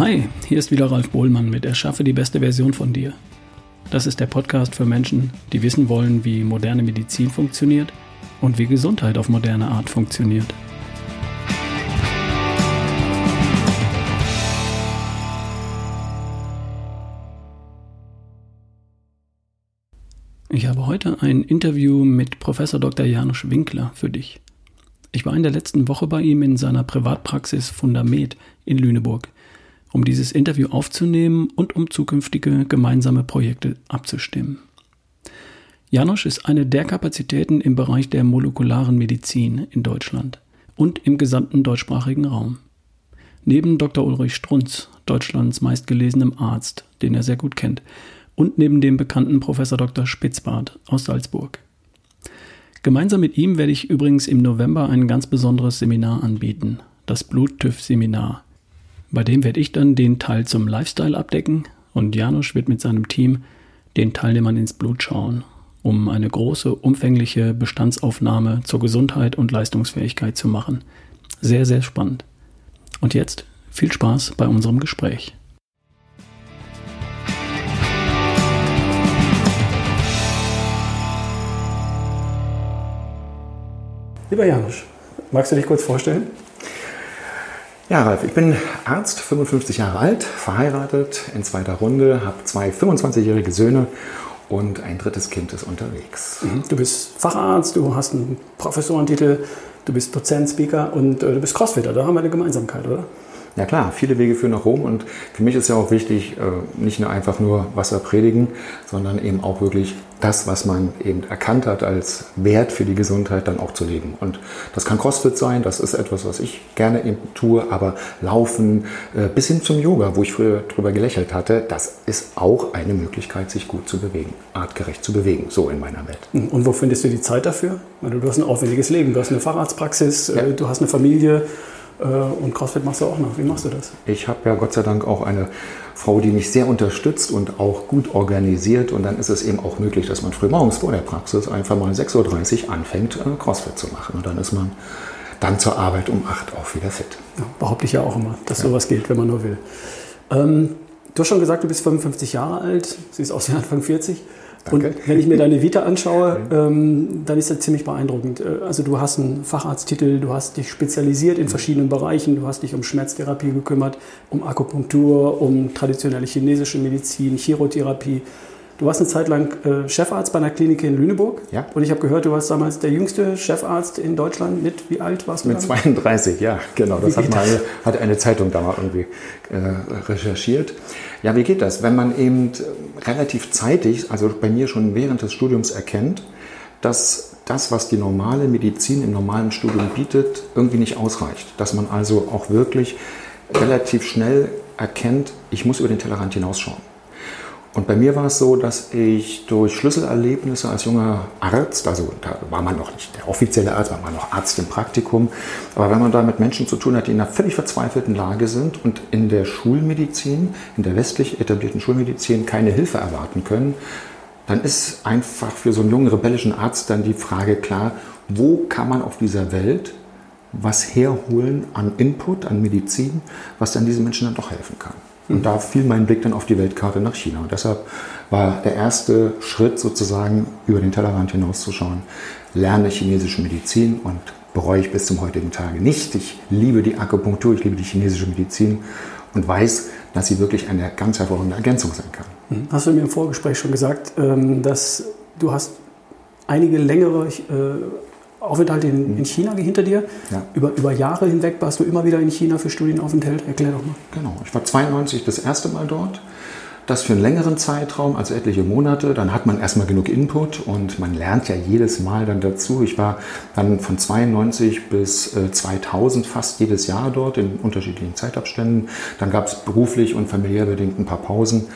Hi, hier ist wieder Ralf Bohlmann mit Erschaffe die beste Version von dir. Das ist der Podcast für Menschen, die wissen wollen, wie moderne Medizin funktioniert und wie Gesundheit auf moderne Art funktioniert. Ich habe heute ein Interview mit Professor Dr. Janusz Winkler für dich. Ich war in der letzten Woche bei ihm in seiner Privatpraxis Fundament in Lüneburg – um dieses Interview aufzunehmen und um zukünftige gemeinsame Projekte abzustimmen. Janosch ist eine der Kapazitäten im Bereich der molekularen Medizin in Deutschland und im gesamten deutschsprachigen Raum. Neben Dr. Ulrich Strunz, Deutschlands meistgelesenem Arzt, den er sehr gut kennt, und neben dem bekannten Professor Dr. Spitzbart aus Salzburg. Gemeinsam mit ihm werde ich übrigens im November ein ganz besonderes Seminar anbieten, das Bluttüff-Seminar, bei dem werde ich dann den Teil zum Lifestyle abdecken und Janusz wird mit seinem Team den Teilnehmern ins Blut schauen, um eine große, umfängliche Bestandsaufnahme zur Gesundheit und Leistungsfähigkeit zu machen. Sehr, sehr spannend. Und jetzt viel Spaß bei unserem Gespräch. Lieber Janusz, magst du dich kurz vorstellen? Ja, Ralf, ich bin Arzt, 55 Jahre alt, verheiratet, in zweiter Runde, habe zwei 25-jährige Söhne und ein drittes Kind ist unterwegs. Mhm. Du bist Facharzt, du hast einen Professorentitel, du bist Dozent, Speaker und äh, du bist Crossfitter. Da haben wir eine Gemeinsamkeit, oder? Ja klar, viele Wege führen nach Rom und für mich ist ja auch wichtig, äh, nicht nur einfach nur Wasser predigen, sondern eben auch wirklich das, was man eben erkannt hat als Wert für die Gesundheit, dann auch zu leben. Und das kann CrossFit sein, das ist etwas, was ich gerne eben tue, aber Laufen äh, bis hin zum Yoga, wo ich früher drüber gelächelt hatte, das ist auch eine Möglichkeit, sich gut zu bewegen, artgerecht zu bewegen, so in meiner Welt. Und wo findest du die Zeit dafür? Du hast ein aufwendiges Leben, du hast eine Fahrradspraxis, ja. Äh, du hast eine Familie. Äh, und CrossFit machst du auch noch. Wie machst du das? Ich habe ja Gott sei Dank auch eine Frau, die mich sehr unterstützt und auch gut organisiert. Und dann ist es eben auch möglich, dass man frühmorgens vor der Praxis einfach mal 6.30 Uhr anfängt, äh, CrossFit zu machen. Und dann ist man dann zur Arbeit um 8 Uhr auch wieder fit. Ja, behaupte ich ja auch immer, dass ja. sowas geht, wenn man nur will. Ähm, du hast schon gesagt, du bist 55 Jahre alt, siehst aus wie Anfang 40. Danke. Und wenn ich mir deine Vita anschaue, ähm, dann ist das ziemlich beeindruckend. Äh, also du hast einen Facharzttitel, du hast dich spezialisiert in verschiedenen Bereichen, du hast dich um Schmerztherapie gekümmert, um Akupunktur, um traditionelle chinesische Medizin, Chirotherapie. Du warst eine Zeit lang äh, Chefarzt bei einer Klinik in Lüneburg. Ja. Und ich habe gehört, du warst damals der jüngste Chefarzt in Deutschland. Mit wie alt warst du? Mit dann? 32, ja, genau. Das hat, mal, hat eine Zeitung da mal irgendwie äh, recherchiert. Ja, wie geht das? Wenn man eben relativ zeitig, also bei mir schon während des Studiums erkennt, dass das, was die normale Medizin im normalen Studium bietet, irgendwie nicht ausreicht. Dass man also auch wirklich relativ schnell erkennt, ich muss über den Tellerrand hinausschauen. Und bei mir war es so, dass ich durch Schlüsselerlebnisse als junger Arzt, also da war man noch nicht der offizielle Arzt, war man noch Arzt im Praktikum, aber wenn man da mit Menschen zu tun hat, die in einer völlig verzweifelten Lage sind und in der Schulmedizin, in der westlich etablierten Schulmedizin keine Hilfe erwarten können, dann ist einfach für so einen jungen rebellischen Arzt dann die Frage klar, wo kann man auf dieser Welt was herholen an Input, an Medizin, was dann diesen Menschen dann doch helfen kann. Und da fiel mein Blick dann auf die Weltkarte nach China. Und deshalb war der erste Schritt sozusagen über den Tellerrand hinauszuschauen, lerne chinesische Medizin und bereue ich bis zum heutigen Tage nicht. Ich liebe die Akupunktur, ich liebe die chinesische Medizin und weiß, dass sie wirklich eine ganz hervorragende Ergänzung sein kann. Mhm. Hast du mir im Vorgespräch schon gesagt, ähm, dass du hast einige längere äh, Aufenthalt in, in, China hinter dir. Ja. Über, über Jahre hinweg warst du immer wieder in China für Studienaufenthalt. Erklär doch mal. Genau, ich war 92 das erste Mal dort. Das für einen längeren Zeitraum, also etliche Monate. Dann hat man erstmal genug Input und man lernt ja jedes Mal dann dazu. Ich war dann von 92 bis 2000 äh, fast jedes Jahr dort in unterschiedlichen Zeitabständen. Dann gab es beruflich und familiär bedingt ein paar Pausen.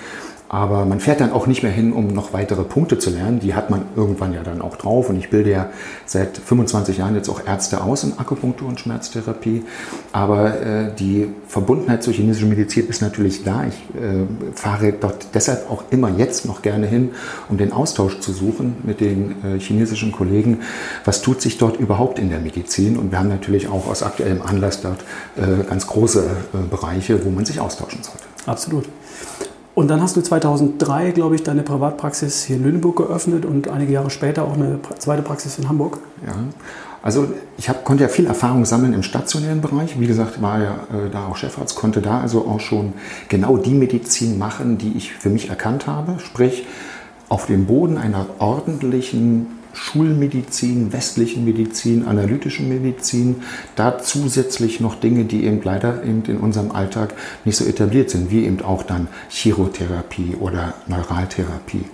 Aber man fährt dann auch nicht mehr hin, um noch weitere Punkte zu lernen. Die hat man irgendwann ja dann auch drauf. Und ich bilde ja seit 25 Jahren jetzt auch Ärzte aus in Akupunktur und Schmerztherapie. Aber äh, die Verbundenheit zur chinesischen Medizin ist natürlich da. Ich äh, fahre dort deshalb auch immer jetzt noch gerne hin, um den Austausch zu suchen mit den äh, chinesischen Kollegen. Was tut sich dort überhaupt in der Medizin? Und wir haben natürlich auch aus aktuellem Anlass dort äh, ganz große äh, Bereiche, wo man sich austauschen sollte. Absolut. Und dann hast du 2003, glaube ich, deine Privatpraxis hier in Lüneburg geöffnet und einige Jahre später auch eine zweite Praxis in Hamburg. Ja, also ich hab, konnte ja viel Erfahrung sammeln im stationären Bereich. Wie gesagt, war ja äh, da auch Chefarzt, konnte da also auch schon genau die Medizin machen, die ich für mich erkannt habe. Sprich, auf dem Boden einer ordentlichen Schulmedizin, westlichen Medizin, analytischen Medizin, da zusätzlich noch Dinge, die eben leider eben in unserem Alltag nicht so etabliert sind, wie eben auch dann Chirotherapie oder Neuraltherapie.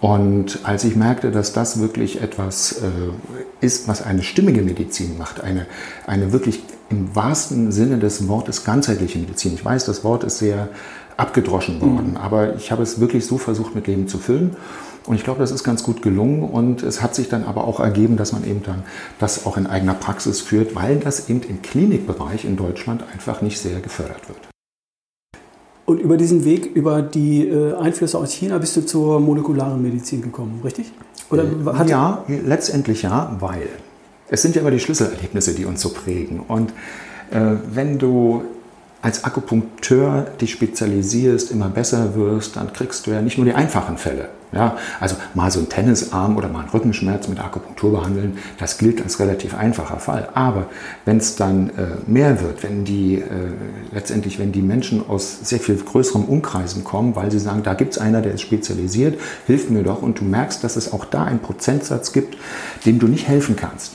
Und als ich merkte, dass das wirklich etwas äh, ist, was eine stimmige Medizin macht, eine, eine wirklich im wahrsten Sinne des Wortes ganzheitliche Medizin. Ich weiß, das Wort ist sehr abgedroschen worden, mhm. aber ich habe es wirklich so versucht, mit Leben zu füllen. Und ich glaube, das ist ganz gut gelungen und es hat sich dann aber auch ergeben, dass man eben dann das auch in eigener Praxis führt, weil das eben im Klinikbereich in Deutschland einfach nicht sehr gefördert wird. Und über diesen Weg, über die äh, Einflüsse aus China bist du zur molekularen Medizin gekommen, richtig? Oder äh, ja, letztendlich ja, weil es sind ja immer die Schlüsselerlebnisse, die uns so prägen. Und äh, wenn du als Akupunkteur dich spezialisierst, immer besser wirst, dann kriegst du ja nicht nur die einfachen Fälle. Ja, also mal so ein Tennisarm oder mal einen Rückenschmerz mit Akupunktur behandeln, das gilt als relativ einfacher Fall. Aber wenn es dann äh, mehr wird, wenn die äh, letztendlich, wenn die Menschen aus sehr viel größeren Umkreisen kommen, weil sie sagen, da gibt es einer, der ist spezialisiert, hilf mir doch, und du merkst, dass es auch da einen Prozentsatz gibt, dem du nicht helfen kannst,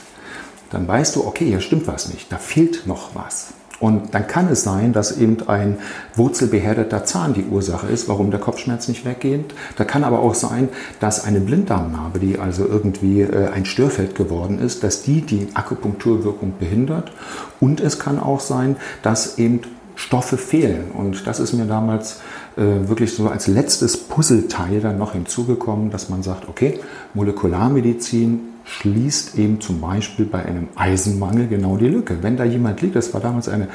dann weißt du, okay, hier stimmt was nicht, da fehlt noch was. Und dann kann es sein, dass eben ein wurzelbeherdeter Zahn die Ursache ist, warum der Kopfschmerz nicht weggeht. Da kann aber auch sein, dass eine Blinddarmnarbe, die also irgendwie äh, ein Störfeld geworden ist, dass die die Akupunkturwirkung behindert. Und es kann auch sein, dass eben Stoffe fehlen. Und das ist mir damals äh, wirklich so als letztes Puzzleteil dann noch hinzugekommen, dass man sagt, okay, Molekularmedizin schließt eben zum Beispiel bei einem Eisenmangel genau die Lücke. Wenn da jemand liegt, das war damals eine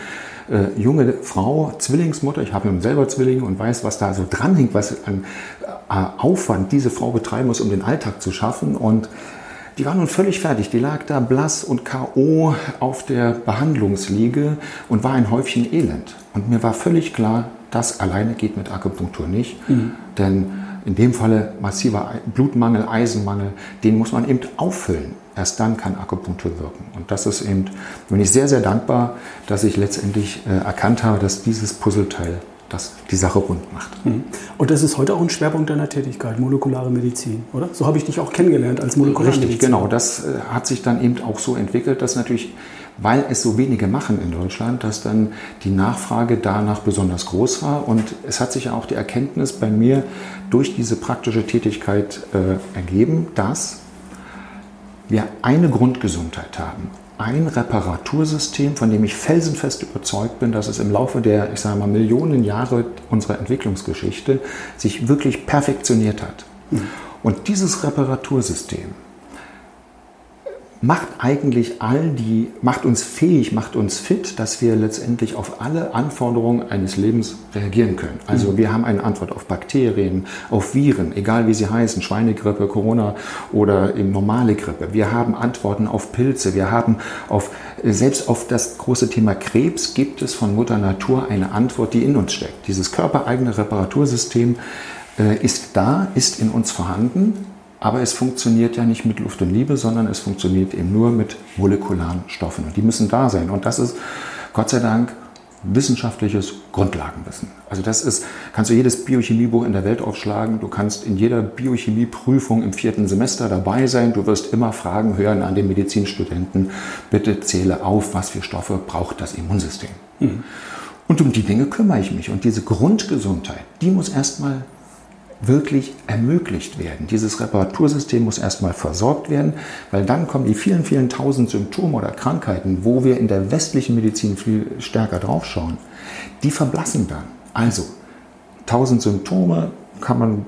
äh, junge Frau, Zwillingsmutter, ich habe nun selber Zwillinge und weiß, was da so dranhängt, was an äh, Aufwand diese Frau betreiben muss, um den Alltag zu schaffen. Und die war nun völlig fertig. Die lag da blass und K.O. auf der Behandlungsliege und war ein Häufchen Elend. Und mir war völlig klar, das alleine geht mit Akupunktur nicht. Mhm. Denn in dem Falle massiver Blutmangel, Eisenmangel, den muss man eben auffüllen. Erst dann kann Akupunktur wirken. Und das ist eben, bin ich sehr, sehr dankbar, dass ich letztendlich äh, erkannt habe, dass dieses Puzzleteil das die Sache rund macht. Mhm. Und das ist heute auch ein Schwerpunkt deiner Tätigkeit, molekulare Medizin, oder? So habe ich dich auch kennengelernt als Molekularmediziner. Richtig, genau. Das äh, hat sich dann eben auch so entwickelt, dass natürlich weil es so wenige machen in Deutschland, dass dann die Nachfrage danach besonders groß war. Und es hat sich ja auch die Erkenntnis bei mir durch diese praktische Tätigkeit äh, ergeben, dass wir eine Grundgesundheit haben. Ein Reparatursystem, von dem ich felsenfest überzeugt bin, dass es im Laufe der, ich sage mal, Millionen Jahre unserer Entwicklungsgeschichte sich wirklich perfektioniert hat. Mhm. Und dieses Reparatursystem macht eigentlich all die, macht uns fähig, macht uns fit, dass wir letztendlich auf alle Anforderungen eines Lebens reagieren können. Also mhm. wir haben eine Antwort auf Bakterien, auf Viren, egal wie sie heißen, Schweinegrippe, Corona oder eben normale Grippe. Wir haben Antworten auf Pilze, wir haben auf, selbst auf das große Thema Krebs gibt es von Mutter Natur eine Antwort, die in uns steckt. Dieses körpereigene Reparatursystem äh, ist da, ist in uns vorhanden aber es funktioniert ja nicht mit Luft und Liebe, sondern es funktioniert eben nur mit molekularen Stoffen. Und die müssen da sein. Und das ist Gott sei Dank wissenschaftliches Grundlagenwissen. Also das ist, kannst du jedes Biochemiebuch in der Welt aufschlagen, du kannst in jeder Biochemieprüfung im vierten Semester dabei sein, du wirst immer Fragen hören an den Medizinstudenten, bitte zähle auf, was für Stoffe braucht das Immunsystem. Mhm. Und um die Dinge kümmere ich mich. Und diese Grundgesundheit, die muss erstmal wirklich ermöglicht werden. Dieses Reparatursystem muss erstmal versorgt werden, weil dann kommen die vielen, vielen tausend Symptome oder Krankheiten, wo wir in der westlichen Medizin viel stärker draufschauen, die verblassen dann. Also, tausend Symptome, kann man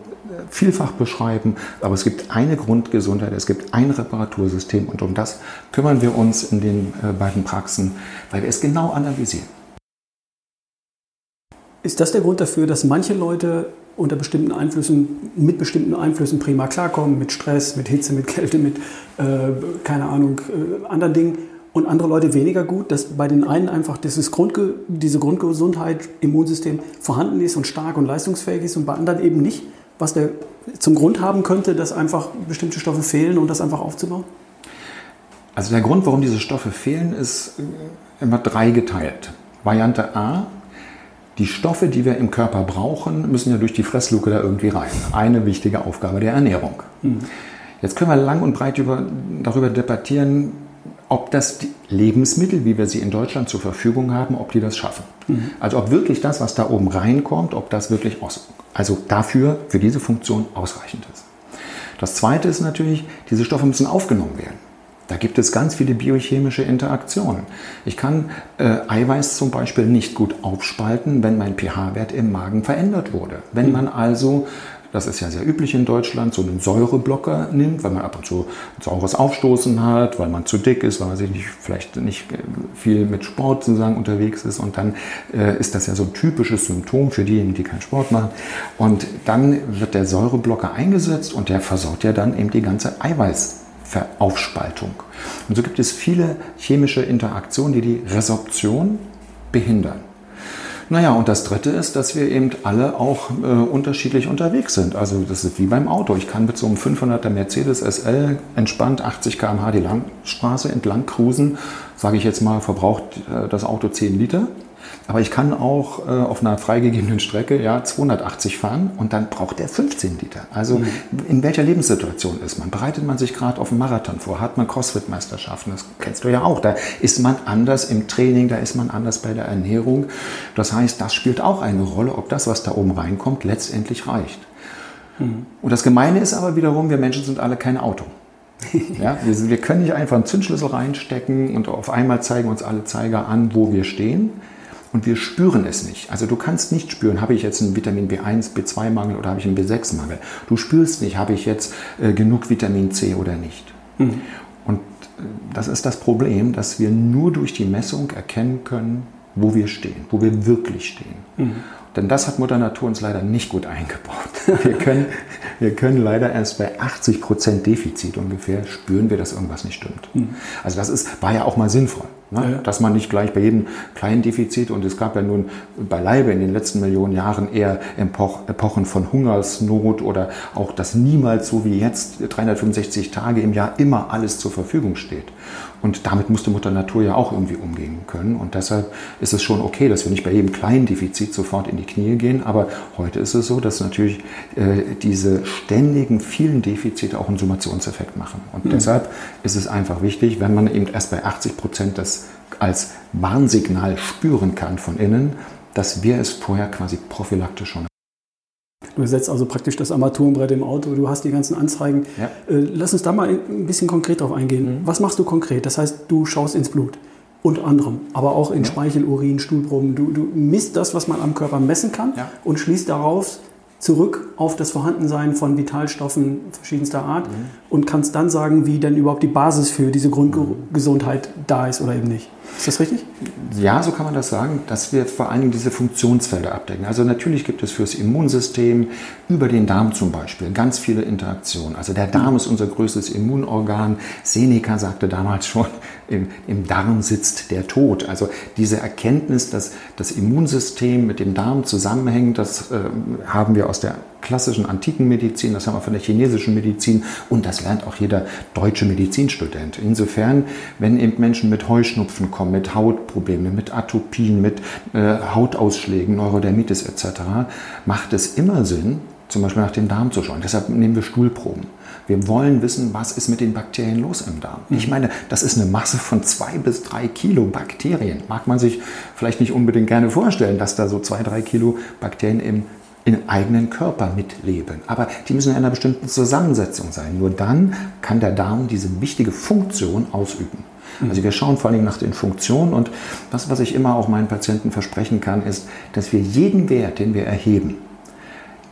vielfach beschreiben, aber es gibt eine Grundgesundheit, es gibt ein Reparatursystem und um das kümmern wir uns in den äh, beiden Praxen, weil wir es genau analysieren. Ist das der Grund dafür, dass manche Leute unter bestimmten Einflüssen, mit bestimmten Einflüssen prima klarkommen, mit Stress, mit Hitze, mit Kälte, mit, äh, keine Ahnung, äh, anderen Dingen und andere Leute weniger gut, dass bei den einen einfach dieses Grundge diese Grundgesundheit, Immunsystem vorhanden ist und stark und leistungsfähig ist und bei anderen eben nicht? was der zum Grund haben könnte, dass einfach bestimmte Stoffe fehlen und das einfach aufzubauen? Also der Grund, warum diese Stoffe fehlen, ist immer dreigeteilt. Variante A, die Stoffe, die wir im Körper brauchen, müssen ja durch die Fressluke da irgendwie rein. Eine wichtige Aufgabe der Ernährung. Mhm. Jetzt können wir lang und breit über, darüber debattieren, ob das die Lebensmittel, wie wir sie in Deutschland zur Verfügung haben, ob die das schaffen. Mhm. Also ob wirklich das, was da oben reinkommt, ob das wirklich aus, also dafür, für diese Funktion ausreichend ist. Das Zweite ist natürlich, diese Stoffe müssen aufgenommen werden. Da gibt es ganz viele biochemische Interaktionen. Ich kann äh, Eiweiß zum Beispiel nicht gut aufspalten, wenn mein pH-Wert im Magen verändert wurde. Wenn mhm. man also das ist ja sehr üblich in Deutschland, so einen Säureblocker nimmt, weil man ab und zu ein saures Aufstoßen hat, weil man zu dick ist, weil man sich nicht, vielleicht nicht viel mit Sport sozusagen unterwegs ist. Und dann äh, ist das ja so ein typisches Symptom für diejenigen, die keinen Sport machen. Und dann wird der Säureblocker eingesetzt und der versorgt ja dann eben die ganze Eiweißaufspaltung. Und so gibt es viele chemische Interaktionen, die die Resorption behindern. Naja, und das Dritte ist, dass wir eben alle auch äh, unterschiedlich unterwegs sind. Also das ist wie beim Auto. Ich kann mit so einem 500er Mercedes SL entspannt 80 km/h die Langstraße entlang cruisen. Sage ich jetzt mal, verbraucht äh, das Auto 10 Liter. Aber ich kann auch äh, auf einer freigegebenen Strecke ja 280 fahren und dann braucht der 15 Liter. Also mhm. in welcher Lebenssituation ist man? Bereitet man sich gerade auf einen Marathon vor? Hat man Crossfit-Meisterschaften? Das kennst du ja auch. Da ist man anders im Training, da ist man anders bei der Ernährung. Das heißt, das spielt auch eine Rolle, ob das, was da oben reinkommt, letztendlich reicht. Mhm. Und das Gemeine ist aber wiederum, wir Menschen sind alle kein Auto. ja, wir, wir können nicht einfach einen Zündschlüssel reinstecken und auf einmal zeigen uns alle Zeiger an, wo wir stehen und wir spüren es nicht. Also du kannst nicht spüren, habe ich jetzt einen Vitamin B1, B2-Mangel oder habe ich einen B6-Mangel. Du spürst nicht, habe ich jetzt äh, genug Vitamin C oder nicht. Mhm. Und äh, das ist das Problem, dass wir nur durch die Messung erkennen können, wo wir stehen, wo wir wirklich stehen. Mhm. Denn das hat Mutter Natur uns leider nicht gut eingebaut. Wir können, wir können leider erst bei 80 Prozent Defizit ungefähr spüren wir, dass irgendwas nicht stimmt. Mhm. Also das ist, war ja auch mal sinnvoll. Ne? Ja. Dass man nicht gleich bei jedem kleinen Defizit, und es gab ja nun beileibe in den letzten Millionen Jahren eher Epochen von Hungersnot oder auch, dass niemals so wie jetzt 365 Tage im Jahr immer alles zur Verfügung steht. Und damit musste Mutter Natur ja auch irgendwie umgehen können. Und deshalb ist es schon okay, dass wir nicht bei jedem kleinen Defizit sofort in die Knie gehen. Aber heute ist es so, dass natürlich äh, diese ständigen vielen Defizite auch einen Summationseffekt machen. Und mhm. deshalb ist es einfach wichtig, wenn man eben erst bei 80 Prozent das als Warnsignal spüren kann von innen, dass wir es vorher quasi prophylaktisch schon Du setzt also praktisch das Armaturenbrett im Auto, du hast die ganzen Anzeigen. Ja. Äh, lass uns da mal ein bisschen konkret drauf eingehen. Mhm. Was machst du konkret? Das heißt, du schaust ins Blut. Unter anderem, aber auch in ja. Speichel, Urin, Stuhlproben. Du, du misst das, was man am Körper messen kann ja. und schließt daraus zurück auf das Vorhandensein von Vitalstoffen verschiedenster Art mhm. und kannst dann sagen, wie denn überhaupt die Basis für diese Grundgesundheit da ist oder eben nicht. Ist das richtig? Ja, so kann man das sagen, dass wir vor allen Dingen diese Funktionsfelder abdecken. Also natürlich gibt es fürs Immunsystem über den Darm zum Beispiel ganz viele Interaktionen. Also der Darm ist unser größtes Immunorgan. Seneca sagte damals schon, im, im Darm sitzt der Tod. Also diese Erkenntnis, dass das Immunsystem mit dem Darm zusammenhängt, das äh, haben wir aus der klassischen antiken Medizin, das haben wir von der chinesischen Medizin und das lernt auch jeder deutsche Medizinstudent. Insofern, wenn eben Menschen mit Heuschnupfen kommen, mit Hautproblemen, mit Atopien, mit äh, Hautausschlägen, Neurodermitis etc., macht es immer Sinn, zum Beispiel nach dem Darm zu schauen. Deshalb nehmen wir Stuhlproben. Wir wollen wissen, was ist mit den Bakterien los im Darm. Ich mhm. meine, das ist eine Masse von zwei bis drei Kilo Bakterien. Mag man sich vielleicht nicht unbedingt gerne vorstellen, dass da so zwei, drei Kilo Bakterien im im eigenen Körper mitleben. Aber die müssen in einer bestimmten Zusammensetzung sein. Nur dann kann der Darm diese wichtige Funktion ausüben. Mhm. Also wir schauen vor allem nach den Funktionen und das, was ich immer auch meinen Patienten versprechen kann, ist, dass wir jeden Wert, den wir erheben,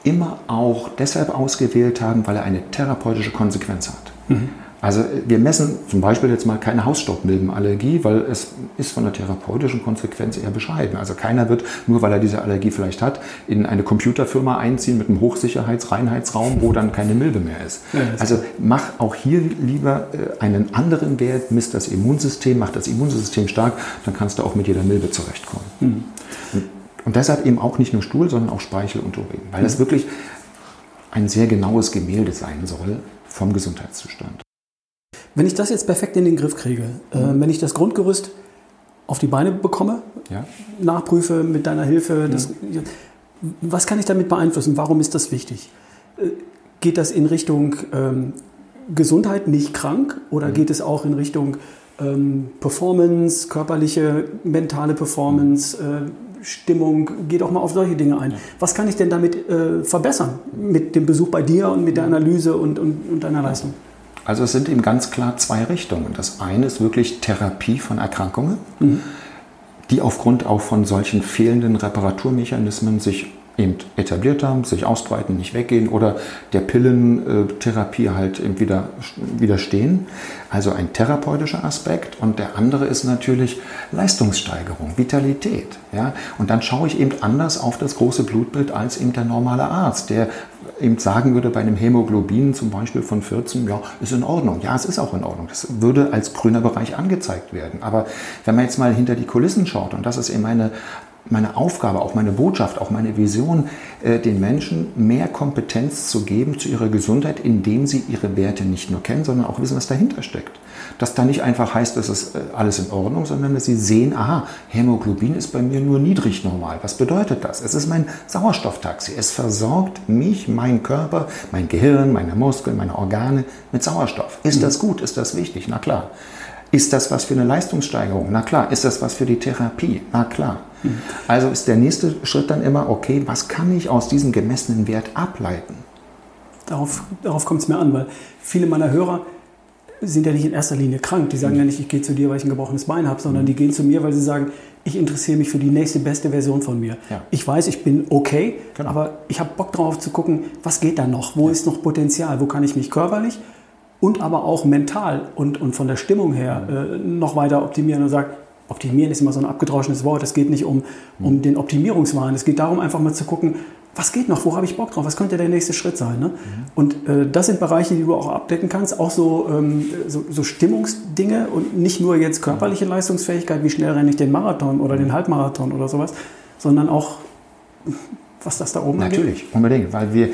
immer auch deshalb ausgewählt haben, weil er eine therapeutische Konsequenz hat. Mhm. Also wir messen zum Beispiel jetzt mal keine Hausstaubmilbenallergie, weil es ist von der therapeutischen Konsequenz eher bescheiden. Also keiner wird, nur weil er diese Allergie vielleicht hat, in eine Computerfirma einziehen mit einem Hochsicherheits-Reinheitsraum, wo dann keine Milbe mehr ist. Also mach auch hier lieber äh, einen anderen Wert, misst das Immunsystem, mach das Immunsystem stark, dann kannst du auch mit jeder Milbe zurechtkommen. Mhm. Und deshalb eben auch nicht nur Stuhl, sondern auch Speichel und Urin, weil das mhm. wirklich ein sehr genaues Gemälde sein soll vom Gesundheitszustand. Wenn ich das jetzt perfekt in den Griff kriege, äh, mhm. wenn ich das Grundgerüst auf die Beine bekomme, ja. nachprüfe mit deiner Hilfe, das, ja. was kann ich damit beeinflussen? Warum ist das wichtig? Äh, geht das in Richtung ähm, Gesundheit, nicht krank, oder mhm. geht es auch in Richtung ähm, Performance, körperliche, mentale Performance, äh, Stimmung, geht auch mal auf solche Dinge ein. Ja. Was kann ich denn damit äh, verbessern mit dem Besuch bei dir und mit der Analyse und, und, und deiner Leistung? Also es sind eben ganz klar zwei Richtungen. Das eine ist wirklich Therapie von Erkrankungen, mhm. die aufgrund auch von solchen fehlenden Reparaturmechanismen sich eben etabliert haben, sich ausbreiten, nicht weggehen oder der Pillentherapie halt eben wieder widerstehen. Also ein therapeutischer Aspekt und der andere ist natürlich Leistungssteigerung, Vitalität. Ja? Und dann schaue ich eben anders auf das große Blutbild als eben der normale Arzt, der eben sagen würde, bei einem Hämoglobin zum Beispiel von 14, ja, ist in Ordnung. Ja, es ist auch in Ordnung. Das würde als grüner Bereich angezeigt werden. Aber wenn man jetzt mal hinter die Kulissen schaut, und das ist eben meine meine Aufgabe, auch meine Botschaft, auch meine Vision, äh, den Menschen mehr Kompetenz zu geben zu ihrer Gesundheit, indem sie ihre Werte nicht nur kennen, sondern auch wissen, was dahinter steckt. Dass da nicht einfach heißt, das ist äh, alles in Ordnung, sondern dass sie sehen, aha, Hämoglobin ist bei mir nur niedrig normal. Was bedeutet das? Es ist mein Sauerstofftaxi. Es versorgt mich, meinen Körper, mein Gehirn, meine Muskeln, meine Organe mit Sauerstoff. Ist das gut? Ist das wichtig? Na klar. Ist das was für eine Leistungssteigerung? Na klar. Ist das was für die Therapie? Na klar. Also ist der nächste Schritt dann immer, okay, was kann ich aus diesem gemessenen Wert ableiten? Darauf, darauf kommt es mir an, weil viele meiner Hörer sind ja nicht in erster Linie krank. Die sagen mhm. ja nicht, ich gehe zu dir, weil ich ein gebrochenes Bein habe, sondern mhm. die gehen zu mir, weil sie sagen, ich interessiere mich für die nächste beste Version von mir. Ja. Ich weiß, ich bin okay, genau. aber ich habe Bock drauf zu gucken, was geht da noch? Wo ja. ist noch Potenzial? Wo kann ich mich körperlich und aber auch mental und, und von der Stimmung her mhm. äh, noch weiter optimieren und sagen, Optimieren ist immer so ein abgedroschenes Wort. Es geht nicht um, um den Optimierungswahn. Es geht darum, einfach mal zu gucken, was geht noch, wo habe ich Bock drauf, was könnte der nächste Schritt sein. Ne? Mhm. Und äh, das sind Bereiche, die du auch abdecken kannst, auch so, ähm, so, so, Stimmungsdinge und nicht nur jetzt körperliche Leistungsfähigkeit, wie schnell renne ich den Marathon oder den Halbmarathon oder sowas, sondern auch was das da oben Natürlich, angeht. unbedingt, weil wir,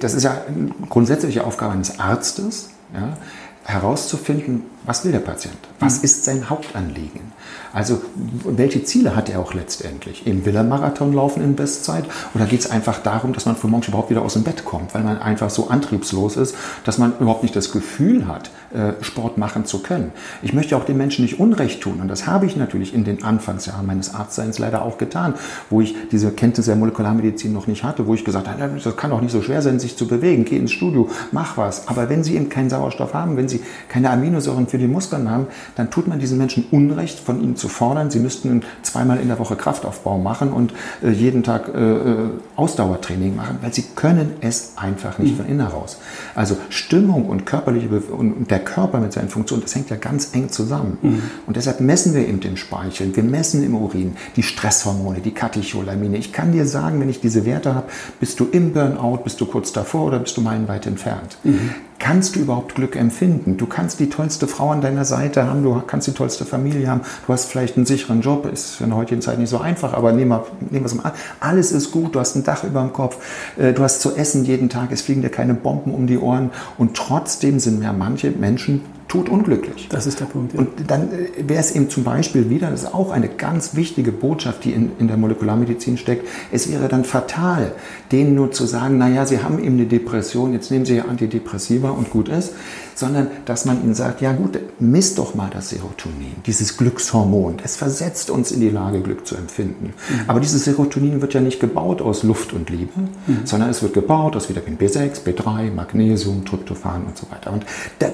das ist ja eine grundsätzliche Aufgabe eines Arztes, ja, herauszufinden, was will der Patient, was mhm. ist sein Hauptanliegen. Also welche Ziele hat er auch letztendlich? Eben will er Marathon laufen in Bestzeit oder geht es einfach darum, dass man frühmorgens überhaupt wieder aus dem Bett kommt, weil man einfach so antriebslos ist, dass man überhaupt nicht das Gefühl hat, äh, Sport machen zu können. Ich möchte auch den Menschen nicht Unrecht tun und das habe ich natürlich in den Anfangsjahren meines Arztseins leider auch getan, wo ich diese Kenntnisse der Molekularmedizin noch nicht hatte, wo ich gesagt habe, das kann doch nicht so schwer sein, sich zu bewegen, geh ins Studio, mach was. Aber wenn sie eben keinen Sauerstoff haben, wenn sie keine Aminosäuren für die Muskeln haben, dann tut man diesen Menschen Unrecht, von ihnen zu zu fordern, sie müssten zweimal in der Woche Kraftaufbau machen und äh, jeden Tag äh, äh Ausdauertraining machen, weil sie können es einfach nicht mhm. von innen heraus. Also Stimmung und körperliche Be und der Körper mit seinen Funktionen, das hängt ja ganz eng zusammen. Mhm. Und deshalb messen wir eben den Speichel, wir messen im Urin die Stresshormone, die Katecholamine. Ich kann dir sagen, wenn ich diese Werte habe, bist du im Burnout, bist du kurz davor oder bist du meilenweit entfernt. Mhm kannst du überhaupt Glück empfinden? Du kannst die tollste Frau an deiner Seite haben, du kannst die tollste Familie haben, du hast vielleicht einen sicheren Job, ist in der heutigen Zeit nicht so einfach, aber nehmen wir, es mal an. Alles ist gut, du hast ein Dach über dem Kopf, äh, du hast zu essen jeden Tag, es fliegen dir keine Bomben um die Ohren und trotzdem sind ja manche Menschen tut unglücklich. Das ist der Punkt. Ja. Und dann äh, wäre es eben zum Beispiel wieder, das ist auch eine ganz wichtige Botschaft, die in, in der Molekularmedizin steckt, es wäre dann fatal, denen nur zu sagen, naja, sie haben eben eine Depression, jetzt nehmen sie ja Antidepressiva und gut ist sondern dass man ihnen sagt, ja gut, misst doch mal das Serotonin, dieses Glückshormon. Es versetzt uns in die Lage, Glück zu empfinden. Mhm. Aber dieses Serotonin wird ja nicht gebaut aus Luft und Liebe, mhm. sondern es wird gebaut aus Vitamin B6, B3, Magnesium, Tryptophan und so weiter. Und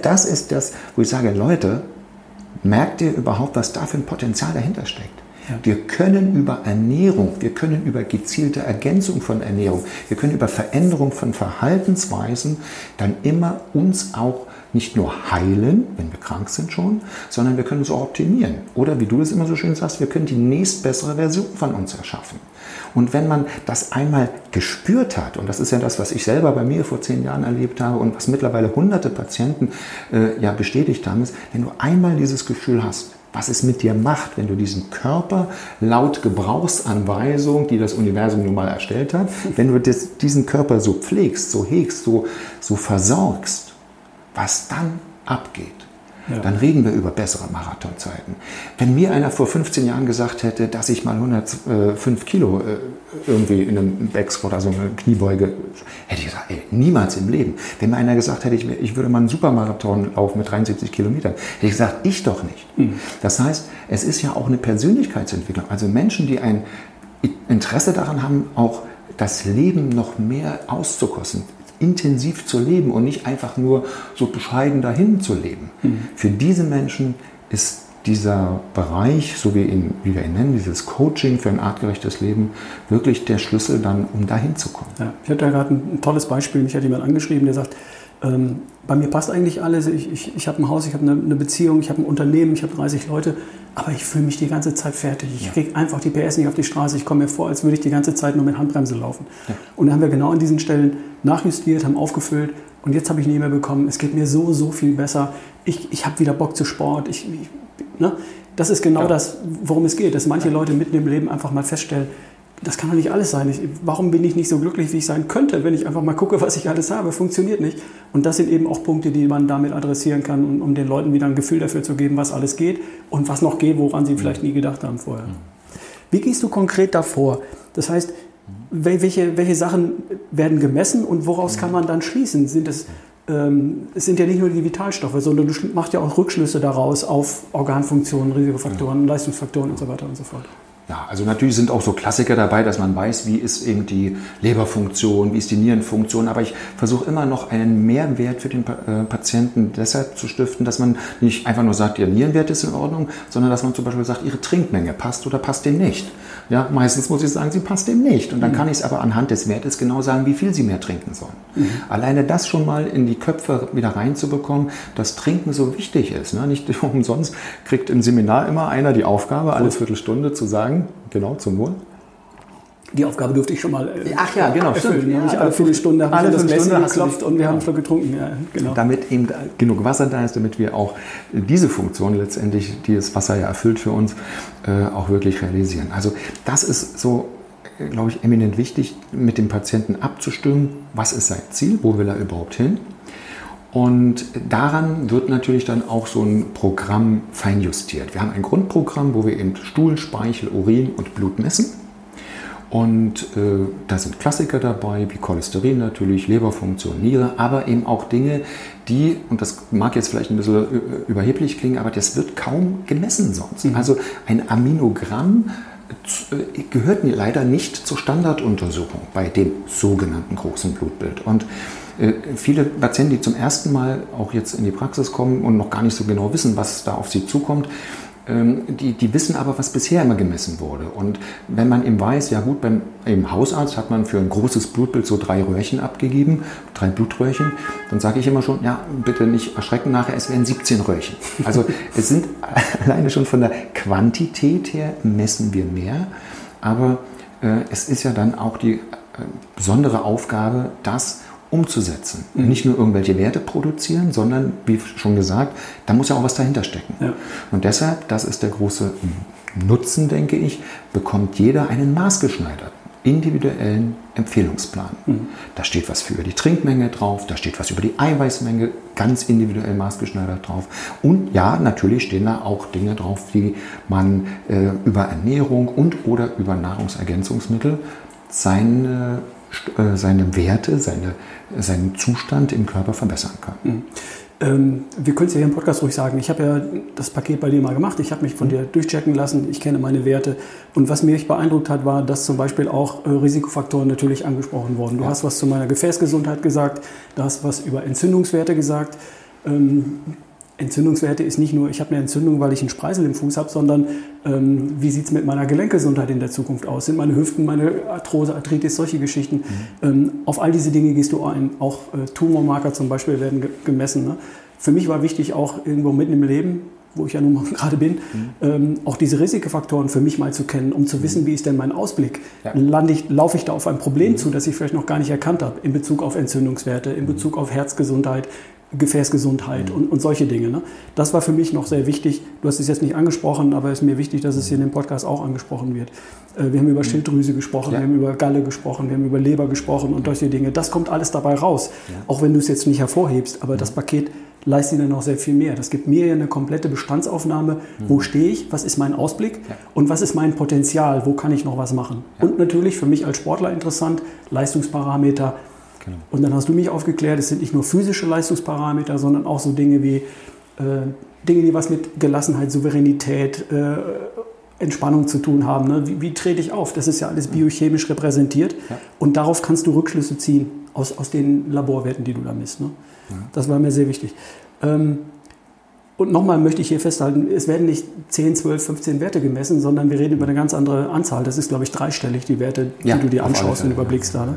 das ist das, wo ich sage, Leute, merkt ihr überhaupt, was da für ein Potenzial dahinter steckt? Ja. Wir können über Ernährung, wir können über gezielte Ergänzung von Ernährung, wir können über Veränderung von Verhaltensweisen dann immer uns auch nicht nur heilen, wenn wir krank sind schon, sondern wir können uns auch optimieren. Oder wie du es immer so schön sagst, wir können die nächstbessere Version von uns erschaffen. Und wenn man das einmal gespürt hat, und das ist ja das, was ich selber bei mir vor zehn Jahren erlebt habe und was mittlerweile hunderte Patienten äh, ja bestätigt haben, ist, wenn du einmal dieses Gefühl hast, was es mit dir macht, wenn du diesen Körper laut Gebrauchsanweisung, die das Universum nun mal erstellt hat, wenn du das, diesen Körper so pflegst, so hegst, so, so versorgst, was dann abgeht. Ja. Dann reden wir über bessere Marathonzeiten. Wenn mir einer vor 15 Jahren gesagt hätte, dass ich mal 105 Kilo äh, irgendwie in einem Backsquat, also eine Kniebeuge, hätte ich gesagt, ey, niemals im Leben. Wenn mir einer gesagt hätte, ich, würde mal einen Supermarathon laufen mit 73 Kilometern, hätte ich gesagt, ich doch nicht. Mhm. Das heißt, es ist ja auch eine Persönlichkeitsentwicklung. Also Menschen, die ein Interesse daran haben, auch das Leben noch mehr auszukosten, intensiv zu leben und nicht einfach nur so bescheiden dahin zu leben. Mhm. Für diese Menschen ist dieser Bereich, so wie, ihn, wie wir ihn nennen, dieses Coaching für ein artgerechtes Leben, wirklich der Schlüssel dann, um dahin zu kommen. Ja, ich hatte da gerade ein, tolles Beispiel. Mich hat jemand angeschrieben, der sagt, ähm, bei mir passt eigentlich alles. Ich, ich, ich habe ein Haus, ich habe eine, eine, Beziehung, ich habe ein Unternehmen, ich habe 30 Leute, aber ich fühle mich die ganze Zeit fertig. Ich ja. kriege einfach die PS nicht auf die Straße. Ich komme mir vor, als würde ich die ganze Zeit nur mit Handbremse laufen. Ja. Und da haben wir genau an diesen Stellen nachjustiert, haben aufgefüllt und jetzt habe ich nie mehr bekommen. Es geht mir so, so viel besser. Ich, ich habe wieder Bock zu Sport. Ich, ich ne? Das ist genau ja. das, worum es geht, dass manche Leute mitten im Leben einfach mal feststellen, das kann doch nicht alles sein. Ich, warum bin ich nicht so glücklich, wie ich sein könnte, wenn ich einfach mal gucke, was ich alles habe? Funktioniert nicht. Und das sind eben auch Punkte, die man damit adressieren kann, um, um den Leuten wieder ein Gefühl dafür zu geben, was alles geht und was noch geht, woran sie vielleicht nie gedacht haben vorher. Wie gehst du konkret davor? Das heißt, welche, welche Sachen werden gemessen und woraus kann man dann schließen? Sind es ähm, es sind ja nicht nur die Vitalstoffe, sondern du machst ja auch Rückschlüsse daraus auf Organfunktionen, Risikofaktoren, Leistungsfaktoren und so weiter und so fort. Ja, also natürlich sind auch so Klassiker dabei, dass man weiß, wie ist eben die Leberfunktion, wie ist die Nierenfunktion, aber ich versuche immer noch einen Mehrwert für den äh, Patienten deshalb zu stiften, dass man nicht einfach nur sagt, ihr Nierenwert ist in Ordnung, sondern dass man zum Beispiel sagt, ihre Trinkmenge passt oder passt dem nicht. Ja, meistens muss ich sagen, sie passt dem nicht. Und dann mhm. kann ich es aber anhand des Wertes genau sagen, wie viel sie mehr trinken sollen. Mhm. Alleine das schon mal in die Köpfe wieder reinzubekommen, dass Trinken so wichtig ist. Ne? Nicht umsonst kriegt im Seminar immer einer die Aufgabe, alle Viertelstunde zu sagen, sagen, genau, zum Wohl. Die Aufgabe durfte ich schon mal äh, Ach ja, genau, erfüllen. Stimmt. Ja, alle Viertelstunde haben alle wir das Messer geklopft und wir haben schon getrunken. Ja, genau. Damit eben genug Wasser da ist, damit wir auch diese Funktion letztendlich, die das Wasser ja erfüllt für uns, äh, auch wirklich realisieren. Also das ist so, äh, glaube ich, eminent wichtig, mit dem Patienten abzustimmen, was ist sein Ziel, wo will er überhaupt hin und daran wird natürlich dann auch so ein Programm feinjustiert. Wir haben ein Grundprogramm, wo wir eben Stuhl, Speichel, Urin und Blut messen. Und äh, da sind Klassiker dabei, wie Cholesterin natürlich, Leberfunktion, Niere, aber eben auch Dinge, die, und das mag jetzt vielleicht ein bisschen überheblich klingen, aber das wird kaum gemessen sonst. Mhm. Also ein Aminogramm äh, gehört leider nicht zur Standarduntersuchung bei dem sogenannten großen Blutbild. Und äh, viele Patienten, die zum ersten Mal auch jetzt in die Praxis kommen und noch gar nicht so genau wissen, was da auf sie zukommt, die, die wissen aber, was bisher immer gemessen wurde. Und wenn man eben weiß, ja gut, beim im Hausarzt hat man für ein großes Blutbild so drei Röhrchen abgegeben, drei Blutröhrchen, dann sage ich immer schon, ja, bitte nicht erschrecken nachher, es wären 17 Röhrchen. Also es sind alleine schon von der Quantität her messen wir mehr, aber äh, es ist ja dann auch die äh, besondere Aufgabe, das umzusetzen. Mhm. Nicht nur irgendwelche Werte produzieren, sondern, wie schon gesagt, da muss ja auch was dahinter stecken. Ja. Und deshalb, das ist der große Nutzen, denke ich, bekommt jeder einen maßgeschneiderten, individuellen Empfehlungsplan. Mhm. Da steht was für die Trinkmenge drauf, da steht was über die Eiweißmenge, ganz individuell maßgeschneidert drauf. Und ja, natürlich stehen da auch Dinge drauf, wie man äh, über Ernährung und oder über Nahrungsergänzungsmittel seine seine Werte, seine, seinen Zustand im Körper verbessern kann. Mhm. Ähm, wir können es ja hier im Podcast ruhig sagen. Ich habe ja das Paket bei dir mal gemacht. Ich habe mich von mhm. dir durchchecken lassen. Ich kenne meine Werte. Und was mich beeindruckt hat, war, dass zum Beispiel auch äh, Risikofaktoren natürlich angesprochen wurden. Du ja. hast was zu meiner Gefäßgesundheit gesagt. Du hast was über Entzündungswerte gesagt. Ähm, Entzündungswerte ist nicht nur, ich habe eine Entzündung, weil ich einen Spreisel im Fuß habe, sondern ähm, wie sieht es mit meiner Gelenkgesundheit in der Zukunft aus? Sind meine Hüften, meine Arthrose, Arthritis, solche Geschichten? Mhm. Ähm, auf all diese Dinge gehst du ein. Auch äh, Tumormarker zum Beispiel werden ge gemessen. Ne? Für mich war wichtig auch irgendwo mitten im Leben, wo ich ja nun gerade bin, mhm. ähm, auch diese Risikofaktoren für mich mal zu kennen, um zu mhm. wissen, wie ist denn mein Ausblick? Ja. Lande ich, laufe ich da auf ein Problem mhm. zu, das ich vielleicht noch gar nicht erkannt habe, in Bezug auf Entzündungswerte, in mhm. Bezug auf Herzgesundheit, Gefäßgesundheit mhm. und, und, solche Dinge. Ne? Das war für mich noch sehr wichtig. Du hast es jetzt nicht angesprochen, aber es ist mir wichtig, dass es hier in dem Podcast auch angesprochen wird. Äh, wir haben über mhm. Schilddrüse gesprochen, ja. wir haben über Galle gesprochen, wir haben über Leber gesprochen und solche Dinge. Das kommt alles dabei raus. Ja. Auch wenn du es jetzt nicht hervorhebst, aber das Paket leistet dir noch sehr viel mehr. Das gibt mir ja eine komplette Bestandsaufnahme. Mhm. Wo stehe ich? Was ist mein Ausblick? Ja. Und was ist mein Potenzial? Wo kann ich noch was machen? Und natürlich für mich als Sportler interessant, Leistungsparameter, Genau. Und dann hast du mich aufgeklärt, es sind nicht nur physische Leistungsparameter, sondern auch so Dinge wie äh, Dinge, die was mit Gelassenheit, Souveränität, äh, Entspannung zu tun haben. Ne? Wie, wie, trete ich auf? Das ist ja alles biochemisch repräsentiert. Ja. Und darauf kannst du Rückschlüsse ziehen aus, aus den Laborwerten, die du da misst. Ne? Ja. Das war mir sehr wichtig. Ähm, und nochmal möchte ich hier festhalten, es werden nicht 10, 12, 15 Werte gemessen, sondern wir reden über eine ganz andere Anzahl. Das ist, glaube ich, dreistellig, die Werte, ja, die du dir anschaust und überblickst. Da, ne?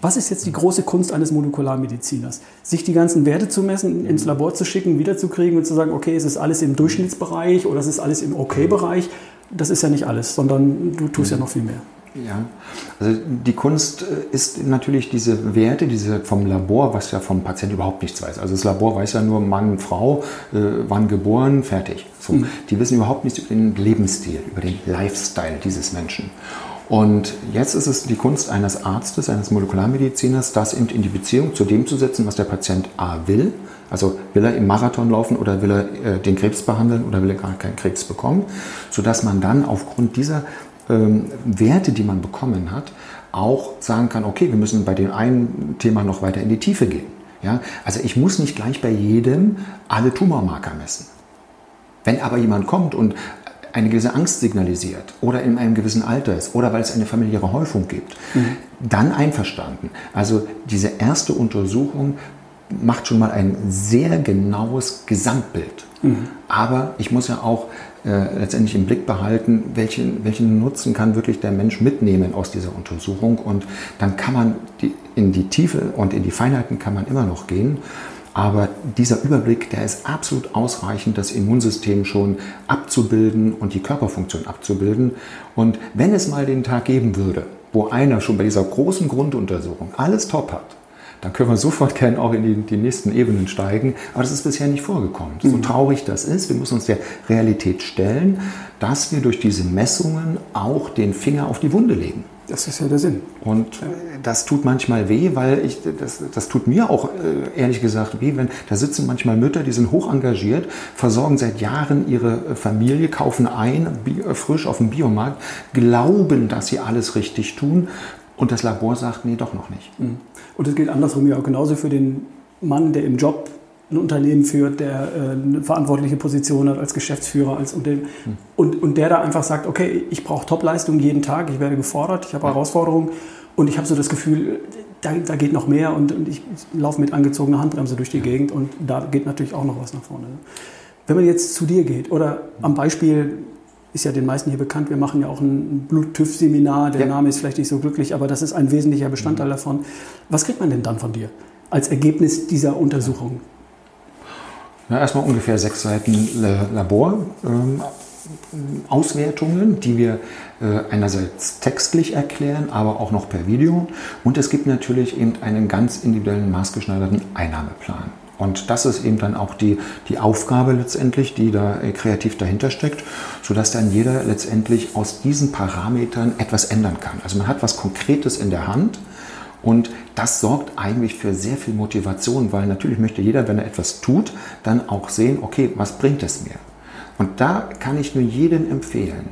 Was ist jetzt die große Kunst eines Molekularmediziners? Sich die ganzen Werte zu messen, ins Labor zu schicken, wiederzukriegen und zu sagen, okay, es ist alles im Durchschnittsbereich oder es ist alles im Okay-Bereich. Das ist ja nicht alles, sondern du tust ja noch viel mehr. Ja, also die Kunst äh, ist natürlich diese Werte, diese vom Labor, was ja vom Patienten überhaupt nichts weiß. Also das Labor weiß ja nur Mann, Frau, äh, wann geboren, fertig. So, mhm. Die wissen überhaupt nichts über den Lebensstil, über den Lifestyle dieses Menschen. Und jetzt ist es die Kunst eines Arztes, eines Molekularmediziners, das in die Beziehung zu dem zu setzen, was der Patient A will. Also will er im Marathon laufen oder will er äh, den Krebs behandeln oder will er gar keinen Krebs bekommen, sodass man dann aufgrund dieser ähm, Werte, die man bekommen hat, auch sagen kann, okay, wir müssen bei dem einen Thema noch weiter in die Tiefe gehen. Ja? Also ich muss nicht gleich bei jedem alle Tumormarker messen. Wenn aber jemand kommt und eine gewisse Angst signalisiert oder in einem gewissen Alter ist oder weil es eine familiäre Häufung gibt, mhm. dann einverstanden. Also diese erste Untersuchung macht schon mal ein sehr genaues Gesamtbild. Mhm. Aber ich muss ja auch äh, letztendlich im Blick behalten, welchen, welchen Nutzen kann wirklich der Mensch mitnehmen aus dieser Untersuchung. Und dann kann man die, in die Tiefe und in die Feinheiten kann man immer noch gehen. Aber dieser Überblick, der ist absolut ausreichend, das Immunsystem schon abzubilden und die Körperfunktion abzubilden. Und wenn es mal den Tag geben würde, wo einer schon bei dieser großen Grunduntersuchung alles top hat, dann können wir sofort gerne auch in die, die nächsten Ebenen steigen. Aber das ist bisher nicht vorgekommen. So mhm. traurig das ist, wir müssen uns der Realität stellen, dass wir durch diese Messungen auch den Finger auf die Wunde legen. Das ist ja der Sinn. Und das tut manchmal weh, weil ich, das, das tut mir auch äh, ehrlich gesagt weh, wenn da sitzen manchmal Mütter, die sind hoch engagiert, versorgen seit Jahren ihre Familie, kaufen ein, äh, frisch auf dem Biomarkt, glauben, dass sie alles richtig tun und das Labor sagt, nee, doch noch nicht. Mhm. Und es gilt andersrum ja auch genauso für den Mann, der im Job ein Unternehmen führt, der äh, eine verantwortliche Position hat als Geschäftsführer, als Unternehmen hm. und, und der da einfach sagt, okay, ich brauche Topleistung jeden Tag, ich werde gefordert, ich habe Herausforderungen und ich habe so das Gefühl, da, da geht noch mehr und, und ich laufe mit angezogener Handbremse durch die Gegend und da geht natürlich auch noch was nach vorne. Wenn man jetzt zu dir geht oder am Beispiel ist ja den meisten hier bekannt, wir machen ja auch ein Blut-TÜV-Seminar, der ja. Name ist vielleicht nicht so glücklich, aber das ist ein wesentlicher Bestandteil mhm. davon. Was kriegt man denn dann von dir als Ergebnis dieser Untersuchung? Ja, erstmal ungefähr sechs Seiten Laborauswertungen, ähm, die wir äh, einerseits textlich erklären, aber auch noch per Video. Und es gibt natürlich eben einen ganz individuellen maßgeschneiderten Einnahmeplan. Und das ist eben dann auch die, die Aufgabe letztendlich, die da äh, kreativ dahinter steckt, sodass dann jeder letztendlich aus diesen Parametern etwas ändern kann. Also man hat was Konkretes in der Hand und das sorgt eigentlich für sehr viel Motivation, weil natürlich möchte jeder, wenn er etwas tut, dann auch sehen, okay, was bringt es mir? Und da kann ich nur jedem empfehlen,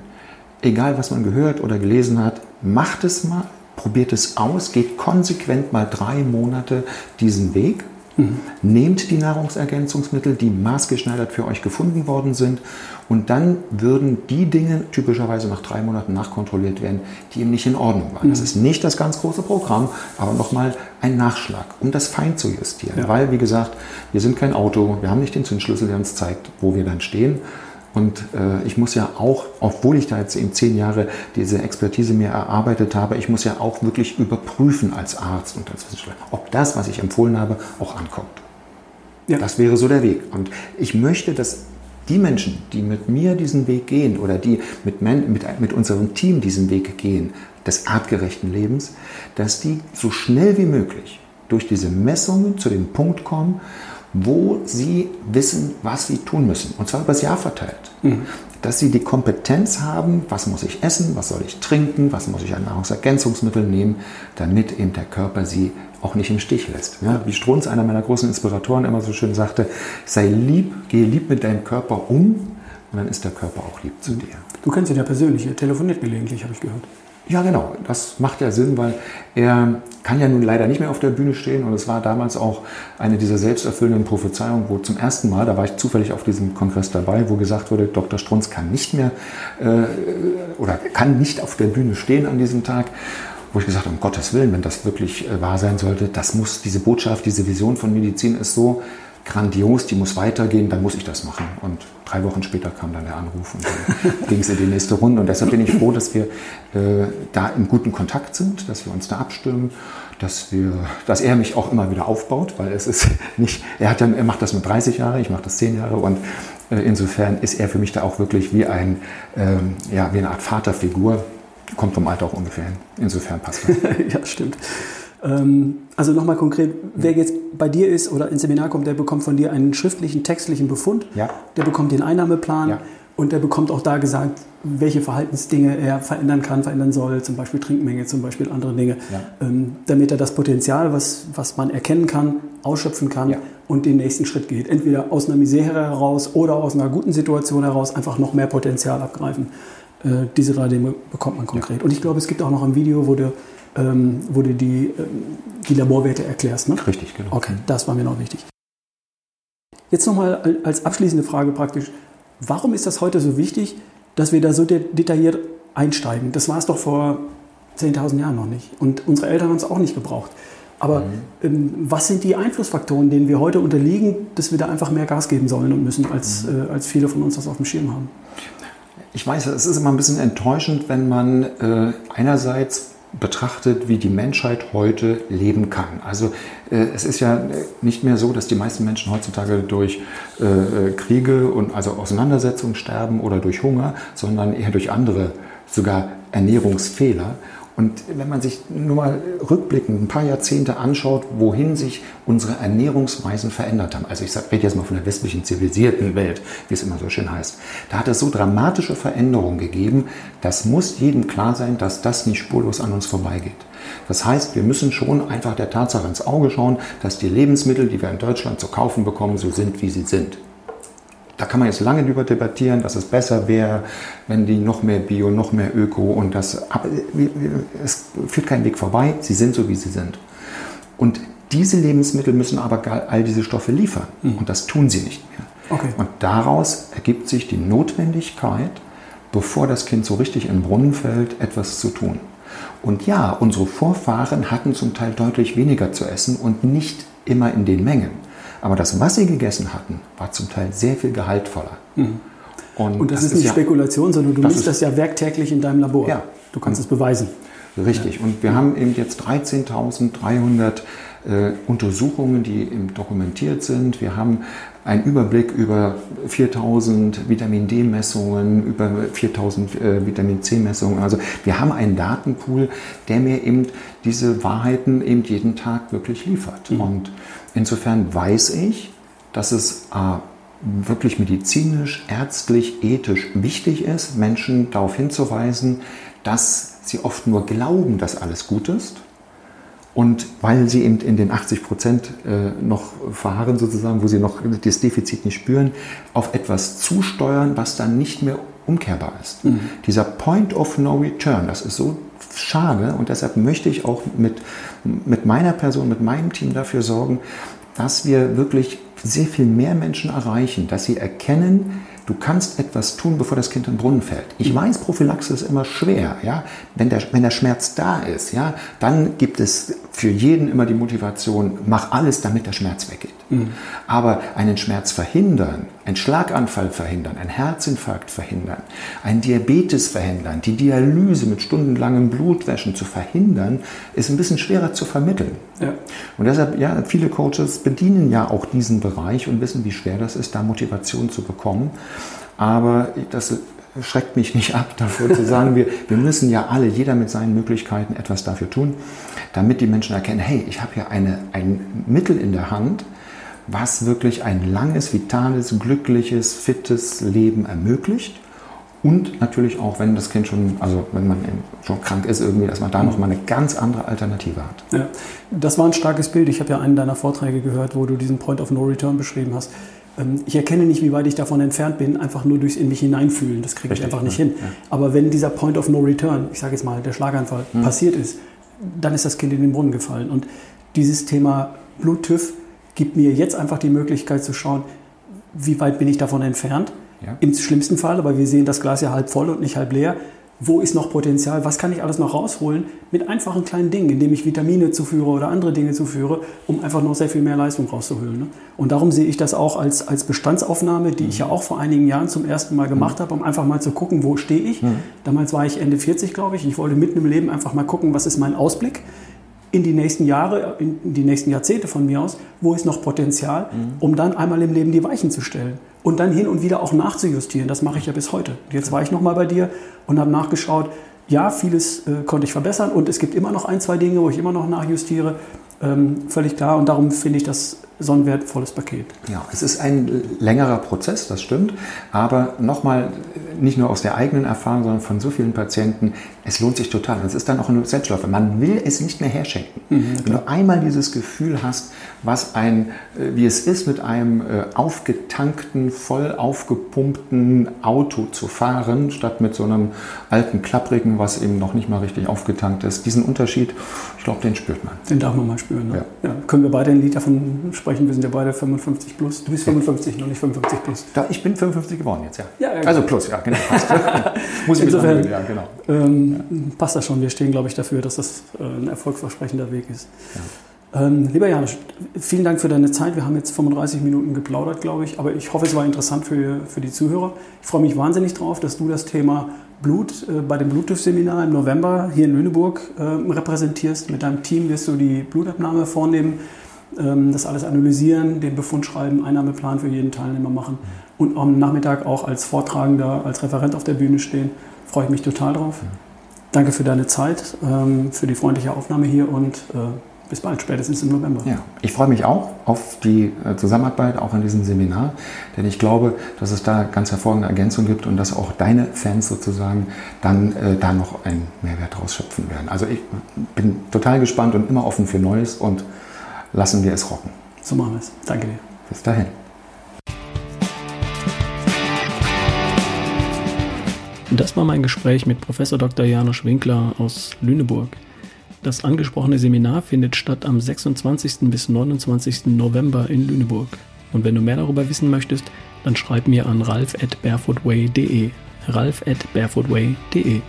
egal was man gehört oder gelesen hat, macht es mal, probiert es aus, geht konsequent mal drei Monate diesen Weg Mhm. Nehmt die Nahrungsergänzungsmittel, die maßgeschneidert für euch gefunden worden sind und dann würden die Dinge typischerweise nach drei Monaten nachkontrolliert werden, die eben nicht in Ordnung waren. Mhm. Das ist nicht das ganz große Programm, aber nochmal ein Nachschlag, um das fein zu justieren. Ja. Weil, wie gesagt, wir sind kein Auto, wir haben nicht den Zündschlüssel, der uns zeigt, wo wir dann stehen. Und äh, ich muss ja auch, obwohl ich da jetzt eben zehn Jahre diese Expertise mir erarbeitet habe, ich muss ja auch wirklich überprüfen als Arzt und als Wissenschaftler, ob das, was ich empfohlen habe, auch ankommt. Ja. Das wäre so der Weg. Und ich möchte, dass die Menschen, die mit mir diesen Weg gehen oder die mit, mit, mit unserem Team diesen Weg gehen, des artgerechten Lebens, dass die so schnell wie möglich durch diese Messungen zu dem Punkt kommen, wo sie wissen, was sie tun müssen. Und zwar über das Jahr verteilt. Mhm. Dass sie die Kompetenz haben, was muss ich essen, was soll ich trinken, was muss ich an Nahrungsergänzungsmitteln nehmen, damit eben der Körper sie auch nicht im Stich lässt. Ja, wie Strunz, einer meiner großen Inspiratoren, immer so schön sagte, sei lieb, gehe lieb mit deinem Körper um und dann ist der Körper auch lieb zu dir. Du kennst ihn ja persönlich, er telefoniert gelegentlich, habe ich gehört. Ja, genau. Das macht ja Sinn, weil er kann ja nun leider nicht mehr auf der Bühne stehen. Und es war damals auch eine dieser selbsterfüllenden Prophezeiungen, wo zum ersten Mal, da war ich zufällig auf diesem Kongress dabei, wo gesagt wurde, Dr. Strunz kann nicht mehr äh, oder kann nicht auf der Bühne stehen an diesem Tag wo ich gesagt habe, um Gottes Willen, wenn das wirklich äh, wahr sein sollte, das muss, diese Botschaft, diese Vision von Medizin ist so grandios, die muss weitergehen, dann muss ich das machen. Und drei Wochen später kam dann der Anruf und dann ging es in die nächste Runde. Und deshalb bin ich froh, dass wir äh, da im guten Kontakt sind, dass wir uns da abstimmen, dass, wir, dass er mich auch immer wieder aufbaut, weil es ist nicht, er, hat ja, er macht das mit 30 Jahren, ich mache das 10 Jahre und äh, insofern ist er für mich da auch wirklich wie, ein, ähm, ja, wie eine Art Vaterfigur, kommt vom Alter auch ungefähr hin. Insofern passt das. ja, stimmt. Ähm, also nochmal konkret, wer jetzt bei dir ist oder ins Seminar kommt, der bekommt von dir einen schriftlichen, textlichen Befund, ja. der bekommt den Einnahmeplan ja. und der bekommt auch da gesagt, welche Verhaltensdinge er verändern kann, verändern soll, zum Beispiel Trinkmenge, zum Beispiel andere Dinge, ja. ähm, damit er das Potenzial, was, was man erkennen kann, ausschöpfen kann und den nächsten Schritt geht. Entweder aus einer Misere heraus oder aus einer guten Situation heraus einfach noch mehr Potenzial abgreifen. Äh, diese drei Dinge bekommt man konkret. Und ich glaube, es gibt auch noch ein Video, wo du ähm, wo du die, ähm, die Laborwerte erklärst. Ne? Richtig, genau. Okay, das war mir noch wichtig. Jetzt nochmal als abschließende Frage praktisch. Warum ist das heute so wichtig, dass wir da so de detailliert einsteigen? Das war es doch vor 10.000 Jahren noch nicht. Und unsere Eltern haben es auch nicht gebraucht. Aber mhm. ähm, was sind die Einflussfaktoren, denen wir heute unterliegen, dass wir da einfach mehr Gas geben sollen und müssen, als, mhm. äh, als viele von uns das auf dem Schirm haben? Ich weiß, es ist immer ein bisschen enttäuschend, wenn man äh, einerseits betrachtet, wie die Menschheit heute leben kann. Also äh, es ist ja nicht mehr so, dass die meisten Menschen heutzutage durch äh, Kriege und also Auseinandersetzungen sterben oder durch Hunger, sondern eher durch andere, sogar Ernährungsfehler. Und wenn man sich nur mal rückblickend ein paar Jahrzehnte anschaut, wohin sich unsere Ernährungsweisen verändert haben, also ich rede jetzt mal von der westlichen zivilisierten Welt, wie es immer so schön heißt, da hat es so dramatische Veränderungen gegeben, das muss jedem klar sein, dass das nicht spurlos an uns vorbeigeht. Das heißt, wir müssen schon einfach der Tatsache ins Auge schauen, dass die Lebensmittel, die wir in Deutschland zu kaufen bekommen, so sind, wie sie sind. Da kann man jetzt lange drüber debattieren, dass es besser wäre, wenn die noch mehr Bio, noch mehr Öko und das. Aber es führt keinen Weg vorbei. Sie sind so, wie sie sind. Und diese Lebensmittel müssen aber all diese Stoffe liefern. Mhm. Und das tun sie nicht mehr. Okay. Und daraus ergibt sich die Notwendigkeit, bevor das Kind so richtig in den Brunnen fällt, etwas zu tun. Und ja, unsere Vorfahren hatten zum Teil deutlich weniger zu essen und nicht immer in den Mengen. Aber das, was sie gegessen hatten, war zum Teil sehr viel gehaltvoller. Mhm. Und, und, das, das ist nicht ja, Spekulation, sondern du misst das ja werktäglich in deinem Labor. Ja. Du kannst es beweisen. Richtig. Ja. Und wir haben eben jetzt 13.300 äh, Untersuchungen, die dokumentiert sind. Wir haben einen Überblick über 4000 Vitamin D-Messungen, über 4000 äh, Vitamin C-Messungen. Also wir haben einen Datenpool, der mir eben diese Wahrheiten eben jeden Tag wirklich liefert. Mhm. Und insofern weiß ich, dass es äh, wirklich medizinisch, ärztlich, ethisch wichtig ist, Menschen darauf hinzuweisen, dass sie oft nur glauben, dass alles gut ist und weil sie eben in den 80 Prozent äh, noch verharren, sozusagen, wo sie noch das Defizit nicht spüren, auf etwas zusteuern, was dann nicht mehr umkehrbar ist. Mhm. Dieser Point of No Return, das ist so schade und deshalb möchte ich auch mit, mit meiner Person, mit meinem Team dafür sorgen, dass wir wirklich sehr viel mehr Menschen erreichen, dass sie erkennen, du kannst etwas tun, bevor das Kind in den Brunnen fällt. Ich weiß, Prophylaxe ist immer schwer. Ja? Wenn, der, wenn der Schmerz da ist, ja, dann gibt es für jeden immer die Motivation, mach alles, damit der Schmerz weggeht. Mhm. Aber einen Schmerz verhindern, einen Schlaganfall verhindern, einen Herzinfarkt verhindern, einen Diabetes verhindern, die Dialyse mit stundenlangem Blutwäschen zu verhindern, ist ein bisschen schwerer zu vermitteln. Ja. Und deshalb, ja, viele Coaches bedienen ja auch diesen Bereich und wissen, wie schwer das ist, da Motivation zu bekommen. Aber das schreckt mich nicht ab, davor zu sagen, wir, wir müssen ja alle, jeder mit seinen Möglichkeiten etwas dafür tun, damit die Menschen erkennen, hey, ich habe hier eine, ein Mittel in der Hand, was wirklich ein langes, vitales, glückliches, fittes Leben ermöglicht. Und natürlich auch, wenn das Kind schon, also wenn man schon krank ist, irgendwie, dass man da nochmal eine ganz andere Alternative hat. Ja, das war ein starkes Bild. Ich habe ja einen deiner Vorträge gehört, wo du diesen Point of No Return beschrieben hast. Ähm, ich erkenne nicht, wie weit ich davon entfernt bin, einfach nur durchs in mich hineinfühlen. Das kriege ich einfach nicht hin. Ja. Aber wenn dieser Point of No Return, ich sage jetzt mal, der Schlaganfall mhm. passiert ist, dann ist das Kind in den Brunnen gefallen. Und dieses Thema Bluttüff gibt mir jetzt einfach die Möglichkeit zu schauen, wie weit bin ich davon entfernt. Ja. Im schlimmsten Fall, aber wir sehen das Glas ja halb voll und nicht halb leer, wo ist noch Potenzial, was kann ich alles noch rausholen mit einfachen kleinen Dingen, indem ich Vitamine zuführe oder andere Dinge zuführe, um einfach noch sehr viel mehr Leistung rauszuholen. Ne? Und darum sehe ich das auch als, als Bestandsaufnahme, die ich ja auch vor einigen Jahren zum ersten Mal gemacht habe, um einfach mal zu gucken, wo stehe ich. Mhm. Damals war ich Ende 40, glaube ich. Ich wollte mitten im Leben einfach mal gucken, was ist mein Ausblick in die nächsten Jahre, in die nächsten Jahrzehnte von mir aus, wo ist noch Potenzial, mhm. um dann einmal im Leben die Weichen zu stellen und dann hin und wieder auch nachzujustieren. Das mache ich ja bis heute. Jetzt war ich nochmal bei dir und habe nachgeschaut. Ja, vieles äh, konnte ich verbessern und es gibt immer noch ein, zwei Dinge, wo ich immer noch nachjustiere. Ähm, völlig klar und darum finde ich das so ein wertvolles Paket. Ja, es ist ein längerer Prozess, das stimmt. Aber nochmal, nicht nur aus der eigenen Erfahrung, sondern von so vielen Patienten, es lohnt sich total. Es ist dann auch ein Selbstläufer. Man will es nicht mehr herschenken. Mhm, Wenn du einmal dieses Gefühl hast, was ein, äh, wie es ist, mit einem äh, aufgetankten, voll aufgepumpten Auto zu fahren, statt mit so einem alten, klapprigen, was eben noch nicht mal richtig aufgetankt ist. Diesen Unterschied, ich glaube, den spürt man. Den darf man mal spüren. Ne? Ja. Ja. Können wir beide ein Lied davon sprechen? Wir sind ja beide 55 plus. Du bist 55, ja. noch nicht 55 plus. Da, ich bin 55 geworden jetzt, ja. ja, also plus, ja, genau. Muss ich Insofern, ja, genau. Ähm, passt das schon. Wir stehen, glaube ich, dafür, dass das äh, ein erfolgsversprechender Weg ist. Ähm, lieber Janusz, vielen Dank für deine Zeit. Wir haben jetzt 35 Minuten geplaudert, glaube ich, aber ich hoffe, es war interessant für, für die Zuhörer. Ich freue mich wahnsinnig drauf, dass du das Thema Blut äh, bei dem Bluttüff-Seminar im November hier in Lüneburg äh, repräsentierst. Mit deinem Team wirst du die Blutabnahme vornehmen, ähm, das alles analysieren, den Befund schreiben, Einnahmeplan für jeden Teilnehmer machen und am Nachmittag auch als Vortragender, als Referent auf der Bühne stehen. Freue ich mich total drauf. Danke für deine Zeit, ähm, für die freundliche Aufnahme hier und äh, bis bald, spätestens im November. Ja, ich freue mich auch auf die äh, Zusammenarbeit, auch in diesem Seminar, denn ich glaube, dass es da ganz hervorragende Ergänzungen gibt und dass auch deine Fans sozusagen dann äh, da noch einen Mehrwert rausschöpfen werden. Also ich bin total gespannt und immer offen für Neues und lassen wir es rocken. So machen wir es. Danke dir. Bis dahin. Das war mein Gespräch mit Professor Dr. Janusz Winkler aus Lüneburg. Das angesprochene Seminar findet statt am 26. bis 29. November in Lüneburg. Und wenn du mehr darüber wissen möchtest, dann schreib mir an ralf at barefootway.de. ralf at barefootway.de.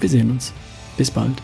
Wir sehen uns. Bis bald.